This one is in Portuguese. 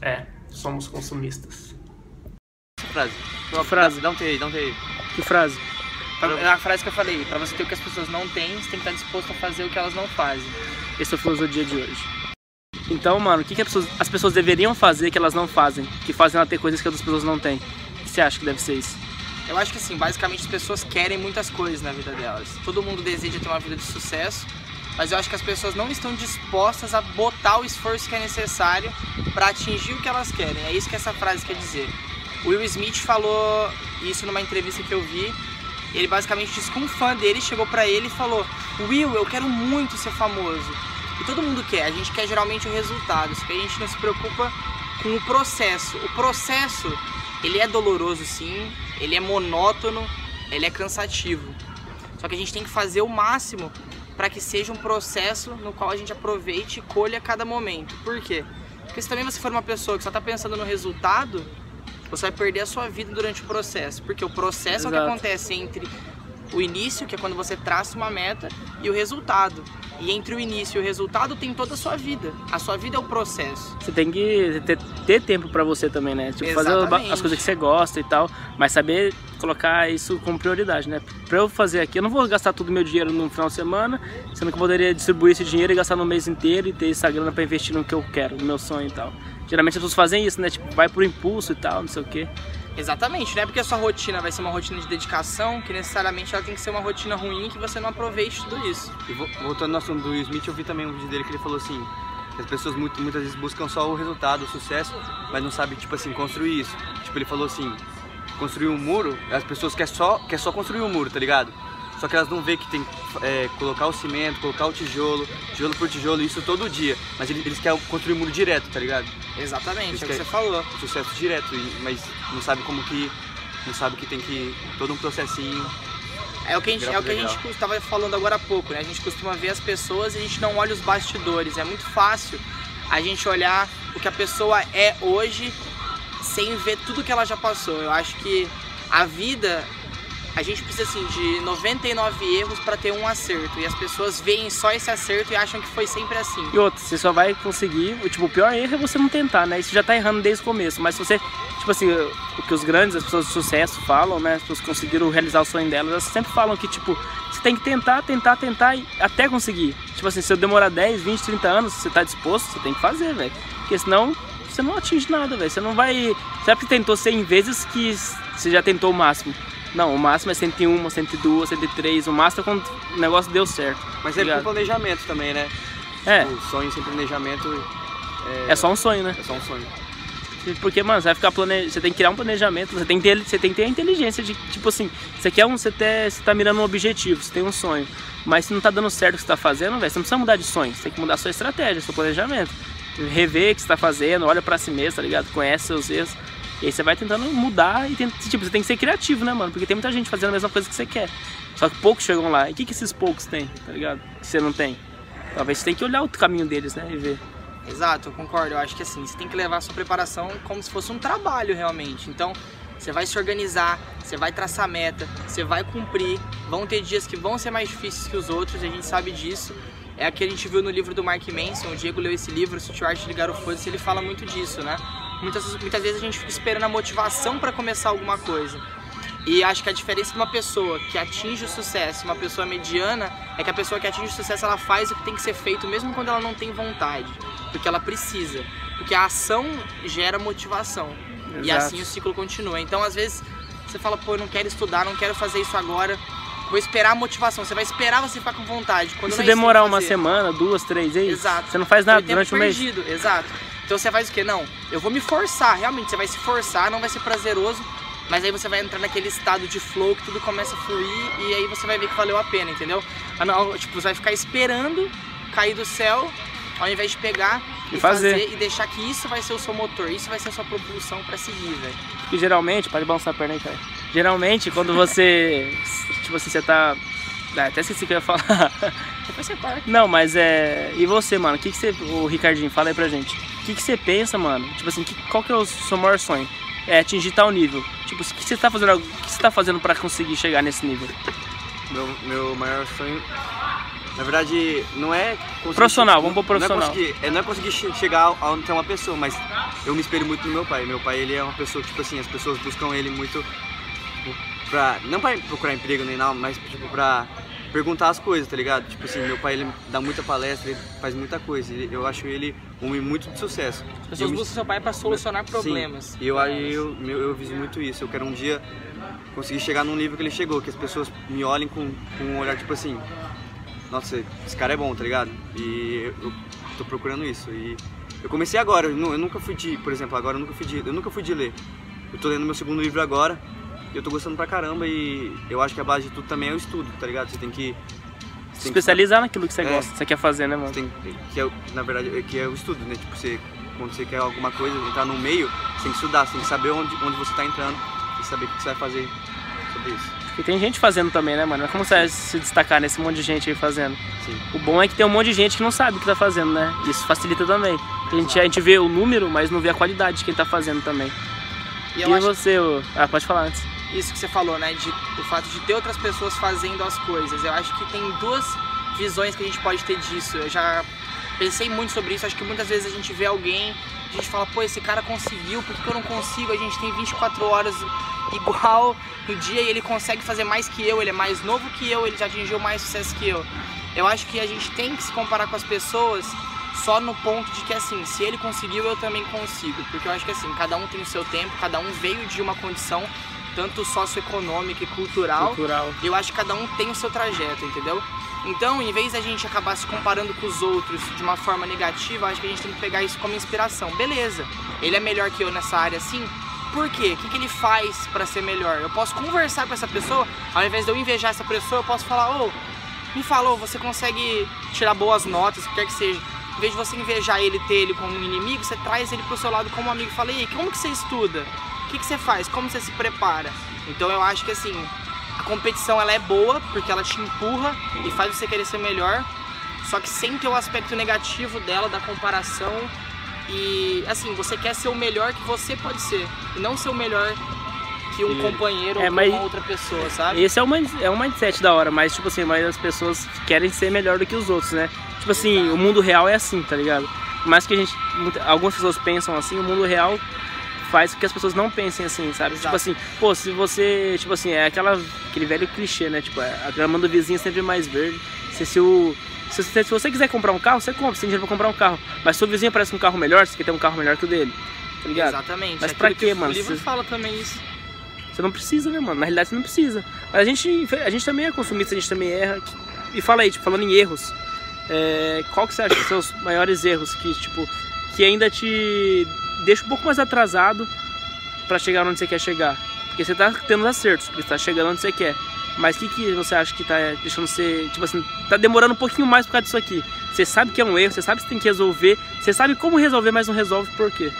É, somos consumistas. Frase. Uma frase. Dá um T aí, dá um. Que frase? É a frase que eu falei, pra você ter o que as pessoas não têm, você tem que estar disposto a fazer o que elas não fazem. Esse é o filosofia de hoje. Então, mano, o que, que as, pessoas, as pessoas deveriam fazer que elas não fazem? Que fazem ela ter coisas que outras pessoas não têm? O que você acha que deve ser isso? Eu acho que assim, basicamente as pessoas querem muitas coisas na vida delas. Todo mundo deseja ter uma vida de sucesso, mas eu acho que as pessoas não estão dispostas a botar o esforço que é necessário para atingir o que elas querem. É isso que essa frase quer dizer. O Will Smith falou isso numa entrevista que eu vi. Ele basicamente disse que um fã dele chegou para ele e falou: Will, eu quero muito ser famoso. E todo mundo quer, a gente quer geralmente o resultado, só que a gente não se preocupa com o processo. O processo, ele é doloroso sim, ele é monótono, ele é cansativo. Só que a gente tem que fazer o máximo para que seja um processo no qual a gente aproveite e colha cada momento. Por quê? Porque se também você for uma pessoa que só está pensando no resultado, você vai perder a sua vida durante o processo. Porque o processo Exato. é o que acontece entre o início, que é quando você traça uma meta, e o resultado. E entre o início e o resultado tem toda a sua vida. A sua vida é o processo. Você tem que ter, ter tempo pra você também, né? Tipo, fazer as coisas que você gosta e tal, mas saber colocar isso como prioridade, né? Pra eu fazer aqui, eu não vou gastar todo o meu dinheiro no final de semana, sendo que eu poderia distribuir esse dinheiro e gastar no mês inteiro e ter essa grana pra investir no que eu quero, no meu sonho e tal. Geralmente as pessoas fazem isso, né? Tipo, vai por impulso e tal, não sei o quê. Exatamente, não é porque a sua rotina vai ser uma rotina de dedicação que necessariamente ela tem que ser uma rotina ruim que você não aproveite tudo isso. E vo- voltando no assunto do Will Smith, eu vi também um vídeo dele que ele falou assim, que as pessoas muito- muitas vezes buscam só o resultado, o sucesso, mas não sabem, tipo assim, construir isso. Tipo, ele falou assim, construir um muro, as pessoas querem só, quer só construir um muro, tá ligado? Só que elas não vê que tem que é, colocar o cimento, colocar o tijolo, tijolo por tijolo, isso todo dia. Mas eles, eles querem construir um muro direto, tá ligado? Exatamente, Isso é o que você falou. Sucesso direto, mas não sabe como que. Não sabe que tem que. todo um processinho. É o que a gente, é o que a gente estava falando agora há pouco, né? A gente costuma ver as pessoas e a gente não olha os bastidores. É muito fácil a gente olhar o que a pessoa é hoje sem ver tudo que ela já passou. Eu acho que a vida a gente precisa assim de 99 erros para ter um acerto e as pessoas veem só esse acerto e acham que foi sempre assim. E outra, você só vai conseguir. o, Tipo, o pior erro é você não tentar, né? Isso já tá errando desde o começo. Mas se você. Tipo assim, o que os grandes, as pessoas de sucesso falam, né? As pessoas que conseguiram realizar o sonho delas, elas sempre falam que, tipo, você tem que tentar, tentar, tentar e até conseguir. Tipo assim, se eu demorar 10, 20, 30 anos, você tá disposto, você tem que fazer, velho. Porque senão você não atinge nada, velho. Você não vai. Você é porque tentou 100 vezes que você já tentou o máximo. Não, o máximo é 101, 102, 103. O máximo é quando o negócio deu certo. Mas é com planejamento também, né? É, O sonho sem planejamento é só um sonho, né? é só um sonho. Porque, mano, você vai ficar plane... Você tem que criar um planejamento, você tem que ter, você tem que ter a inteligência de, tipo assim, você quer um. Você, tá, você tá mirando um objetivo, você tem um sonho. Mas se não tá dando certo o que você tá fazendo, velho, você não precisa mudar de sonho, você tem que mudar a sua estratégia, seu planejamento. Rever o que você tá fazendo, olha pra si mesmo, tá ligado? Conhece seus erros. E aí você vai tentando mudar e tenta, tipo, você tem que ser criativo, né, mano? Porque tem muita gente fazendo a mesma coisa que você quer. Só que poucos chegam lá. E o que, que esses poucos têm, tá ligado? Que você não tem. Talvez você tem que olhar o caminho deles, né? E ver. Exato, eu concordo. Eu acho que assim, você tem que levar a sua preparação como se fosse um trabalho realmente. Então, você vai se organizar, você vai traçar meta, você vai cumprir. Vão ter dias que vão ser mais difíceis que os outros, a gente sabe disso. É o que a gente viu no livro do Mark Manson, o Diego leu esse livro, o Stuart de Garofoda, ele fala muito disso, né? Muitas, muitas vezes a gente fica esperando a motivação para começar alguma coisa. E acho que a diferença de uma pessoa que atinge o sucesso uma pessoa mediana é que a pessoa que atinge o sucesso ela faz o que tem que ser feito mesmo quando ela não tem vontade, porque ela precisa, porque a ação gera motivação e Exato. assim o ciclo continua. Então às vezes você fala, pô, eu não quero estudar, não quero fazer isso agora, vou esperar a motivação. Você vai esperar você ficar com vontade. Quando E se é demorar uma semana, duas, três, é isso. Exato. Você não faz nada tempo durante o mês. perdido, exato. Então você faz o quê? Não, eu vou me forçar, realmente, você vai se forçar, não vai ser prazeroso, mas aí você vai entrar naquele estado de flow que tudo começa a fluir e aí você vai ver que valeu a pena, entendeu? Ah, Tipo, você vai ficar esperando cair do céu ao invés de pegar E e, fazer. fazer. e deixar que isso vai ser o seu motor, isso vai ser a sua propulsão pra seguir, velho. Porque geralmente, pode balançar a perna aí, cara. Geralmente, quando você. tipo assim, você tá. Ah, até esqueci o que eu ia falar. Depois você para. Não, mas é. E você, mano? O que, que você. O Ricardinho, fala aí pra gente. O que, que você pensa, mano? Tipo assim, que- qual que é o seu maior sonho? É atingir tal nível. Tipo, o que você tá fazendo, o que você tá fazendo pra conseguir chegar nesse nível? Meu, meu maior sonho Na verdade, não é conseguir Profissional, vamos pro profissional. Não é conseguir, é, não é conseguir che- chegar aonde tem uma pessoa, mas eu me espelho muito no meu pai. Meu pai, ele é uma pessoa que, tipo assim, as pessoas buscam ele muito pra... Não pra procurar emprego nem nada, mas, tipo, pra perguntar as coisas, tá ligado? Tipo assim, meu pai, ele dá muita palestra, ele faz muita coisa. Ele- eu acho ele um homem muito de sucesso. As eu pessoas me- buscam seu pai pra solucionar problemas. Sim, e eu, aí eu, eu, eu viso muito isso. Eu quero um dia conseguir chegar num nível que ele chegou, que as pessoas me olhem com, com um olhar tipo assim, nossa, esse cara é bom, tá ligado? E eu, tô procurando isso. E eu comecei agora, eu, nu- eu nunca fui de, por exemplo, agora eu nunca fui de, eu nunca fui de ler. Eu tô lendo meu segundo livro agora e eu tô gostando pra caramba e eu acho que a base de tudo também é o estudo, tá ligado? Você tem que Se tem que- especializar naquilo que você É. gosta, que você quer fazer, né, mano? tem, que é, na verdade, é- que é o estudo, né? Tipo, você, quando você quer alguma coisa, entrar no meio, você tem que estudar, você tem que saber onde, onde você tá entrando e saber o que você vai fazer sobre isso. E tem gente fazendo também, né, mano? Como você vai se destacar nesse monte de gente aí fazendo? Sim. O bom é que tem um monte de gente que não sabe o que tá fazendo, né? Isso facilita também. A gente, a gente vê o número, mas não vê a qualidade de quem tá fazendo também. E E, acho você, ô- ah, pode falar antes. isso que você falou, né? De, o fato de ter outras pessoas fazendo as coisas. Eu acho que tem duas visões que a gente pode ter disso. Eu já pensei muito sobre isso. Acho que muitas vezes a gente vê alguém, a gente fala, pô, esse cara conseguiu, por que eu não consigo? A gente tem 24 horas igual no dia e ele consegue fazer mais que eu, ele é mais novo que eu, ele já atingiu mais sucesso que eu. Eu acho que a gente tem que se comparar com as pessoas só no ponto de que assim, se ele conseguiu, eu também consigo. Porque eu acho que assim, cada um tem o seu tempo, cada um veio de uma condição tanto socioeconômica e cultural. Cultural. Eu acho que cada um tem o seu trajeto, entendeu? Então, em vez da gente acabar se comparando com os outros de uma forma negativa, acho que a gente tem que pegar isso como inspiração. Beleza, ele é melhor que eu nessa área assim. Por quê? O que, que ele faz pra ser melhor? Eu posso conversar com essa pessoa, ao invés de eu invejar essa pessoa, eu posso falar, ô, me falou, você consegue tirar boas notas, o que quer que seja. Em vez de você invejar ele, ter ele como um inimigo, você traz ele pro seu lado como um amigo e fala, e aí, como que você estuda? O que, que você faz? Como você se prepara? Então eu acho que assim, a competição ela é boa, porque ela te empurra e faz você querer ser melhor, só que sem ter o aspecto negativo dela, da comparação. E assim, você quer ser o melhor que você pode ser, e não ser o melhor que um E- companheiro é, ou mas- uma outra pessoa, sabe? Esse é um, é um mindset da hora, mas, tipo assim, mas as pessoas querem ser melhor do que os outros, né? Tipo assim, o mundo real é assim, tá ligado? Por mais que a gente. algumas pessoas pensam assim, o mundo real faz com que as pessoas não pensem assim, sabe? Exato. Tipo assim, pô, se você. Tipo assim, é aquela, aquele velho clichê, né? Tipo, a grama do vizinho é sempre mais verde. Se, se o. Se, você- se você quiser comprar um carro, você compra, você tem dinheiro pra comprar um carro. Mas se o vizinho aparece com um carro melhor, você quer ter um carro melhor que o dele. Tá ligado? Exatamente. Mas é pra quê, que mano? O livro Você- fala também isso. Você não precisa, né, mano? Na realidade você não precisa. Mas a gente, a gente também é consumista, a gente também erra. E fala aí, tipo, falando em erros, é, qual que você acha que são os maiores erros que, tipo, que ainda te deixa um pouco mais atrasado pra chegar onde você quer chegar? Porque você tá tendo os acertos, porque você tá chegando onde você quer. Mas o que, que você acha que tá deixando você, tipo assim, tá demorando um pouquinho mais por causa disso aqui? Você sabe que é um erro, você sabe que você tem que resolver, você sabe como resolver, mas não resolve por quê?